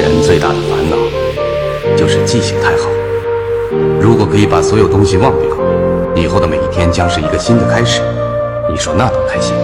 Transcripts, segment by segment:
人最大的烦恼就是记性太好。如果可以把所有东西忘掉，以后的每一天将是一个新的开始。你说那多开心！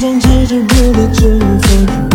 放弃执着天气就